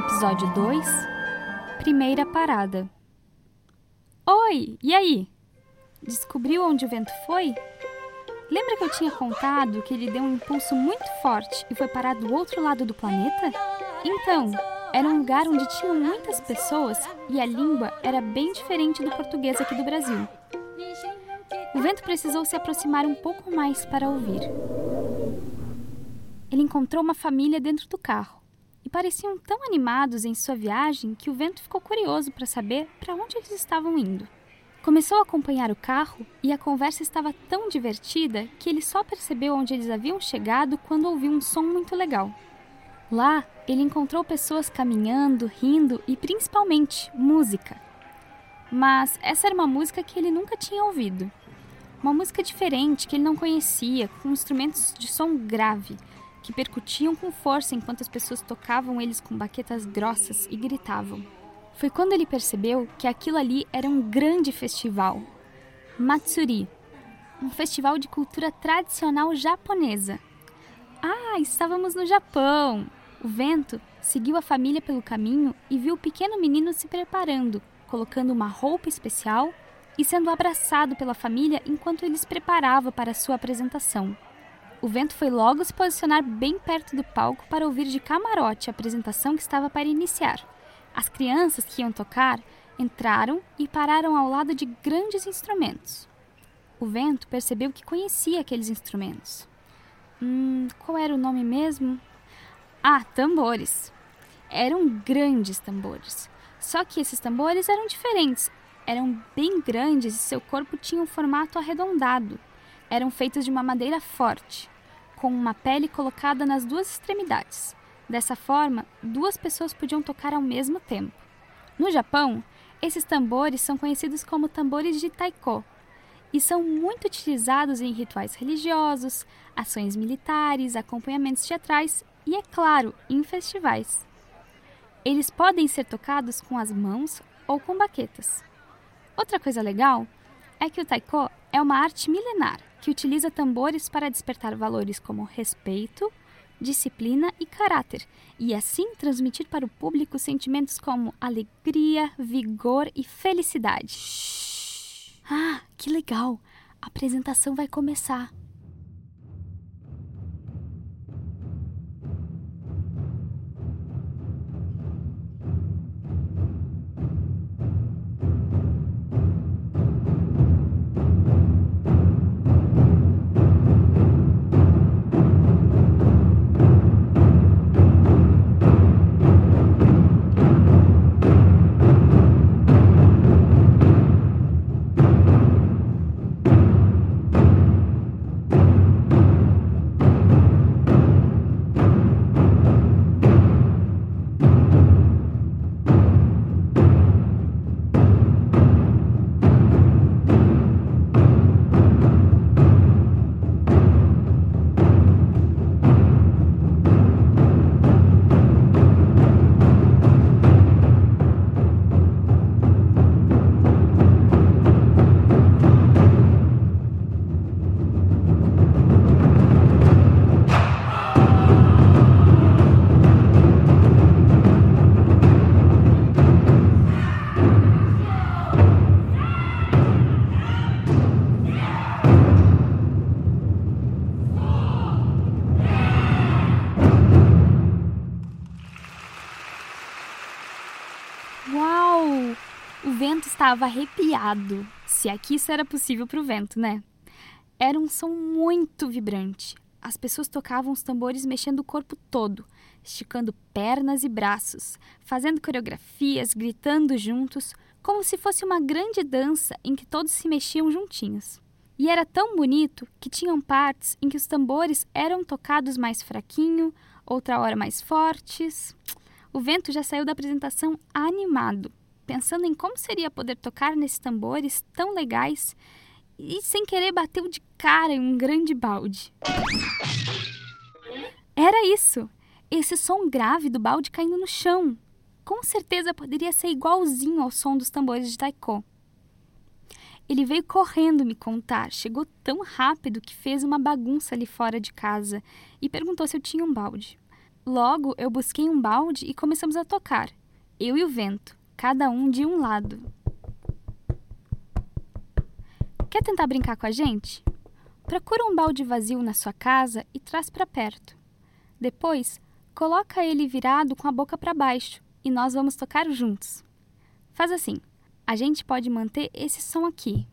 Episódio 2 Primeira parada. Oi, e aí? Descobriu onde o vento foi? Lembra que eu tinha contado que ele deu um impulso muito forte e foi parar do outro lado do planeta? Então, era um lugar onde tinham muitas pessoas e a língua era bem diferente do português aqui do Brasil. O vento precisou se aproximar um pouco mais para ouvir. Ele encontrou uma família dentro do carro e pareciam tão animados em sua viagem que o vento ficou curioso para saber para onde eles estavam indo. Começou a acompanhar o carro e a conversa estava tão divertida que ele só percebeu onde eles haviam chegado quando ouviu um som muito legal. Lá, ele encontrou pessoas caminhando, rindo e principalmente música. Mas essa era uma música que ele nunca tinha ouvido. Uma música diferente que ele não conhecia, com instrumentos de som grave, que percutiam com força enquanto as pessoas tocavam eles com baquetas grossas e gritavam. Foi quando ele percebeu que aquilo ali era um grande festival. Matsuri, um festival de cultura tradicional japonesa. Ah, estávamos no Japão! O vento seguiu a família pelo caminho e viu o pequeno menino se preparando, colocando uma roupa especial e sendo abraçado pela família enquanto ele se preparava para sua apresentação. O vento foi logo se posicionar bem perto do palco para ouvir de camarote a apresentação que estava para iniciar. As crianças que iam tocar entraram e pararam ao lado de grandes instrumentos. O vento percebeu que conhecia aqueles instrumentos. Hum, qual era o nome mesmo? Ah, tambores. Eram grandes tambores. Só que esses tambores eram diferentes. Eram bem grandes e seu corpo tinha um formato arredondado. Eram feitos de uma madeira forte com uma pele colocada nas duas extremidades. Dessa forma, duas pessoas podiam tocar ao mesmo tempo. No Japão, esses tambores são conhecidos como tambores de taiko e são muito utilizados em rituais religiosos, ações militares, acompanhamentos teatrais e, é claro, em festivais. Eles podem ser tocados com as mãos ou com baquetas. Outra coisa legal é que o taiko é uma arte milenar que utiliza tambores para despertar valores como respeito, disciplina e caráter, e assim transmitir para o público sentimentos como alegria, vigor e felicidade. Ah, que legal! A apresentação vai começar. Vento estava arrepiado, se aqui isso era possível para o vento, né? Era um som muito vibrante. As pessoas tocavam os tambores mexendo o corpo todo, esticando pernas e braços, fazendo coreografias, gritando juntos, como se fosse uma grande dança em que todos se mexiam juntinhos. E era tão bonito que tinham partes em que os tambores eram tocados mais fraquinho, outra hora mais fortes. O vento já saiu da apresentação animado, pensando em como seria poder tocar nesses tambores tão legais e sem querer bateu de cara em um grande balde. Era isso! Esse som grave do balde caindo no chão. Com certeza poderia ser igualzinho ao som dos tambores de taiko. Ele veio correndo me contar, chegou tão rápido que fez uma bagunça ali fora de casa e perguntou se eu tinha um balde. Logo, eu busquei um balde e começamos a tocar, eu e o vento, cada um de um lado. Quer tentar brincar com a gente? Procura um balde vazio na sua casa e traz para perto. Depois, coloca ele virado com a boca para baixo e nós vamos tocar juntos. Faz assim: a gente pode manter esse som aqui.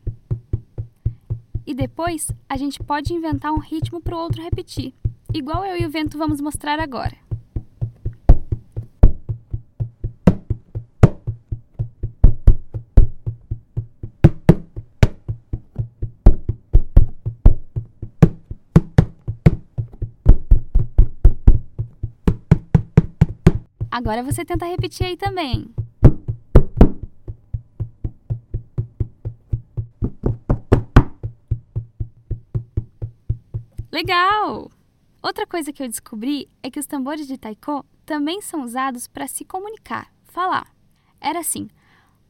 E depois, a gente pode inventar um ritmo para o outro repetir igual eu e o vento vamos mostrar agora. Agora você tenta repetir aí também. Legal! Outra coisa que eu descobri é que os tambores de taiko também são usados para se comunicar, falar. Era assim: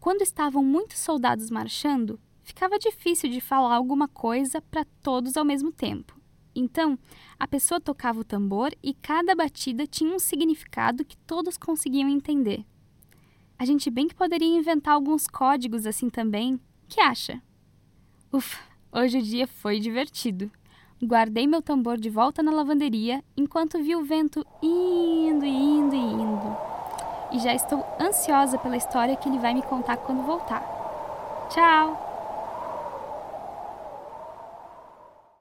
quando estavam muitos soldados marchando, ficava difícil de falar alguma coisa para todos ao mesmo tempo. Então, a pessoa tocava o tambor e cada batida tinha um significado que todos conseguiam entender. A gente bem que poderia inventar alguns códigos assim também. Que acha? Ufa, hoje o dia foi divertido. Guardei meu tambor de volta na lavanderia enquanto vi o vento indo, indo e indo. E já estou ansiosa pela história que ele vai me contar quando voltar. Tchau!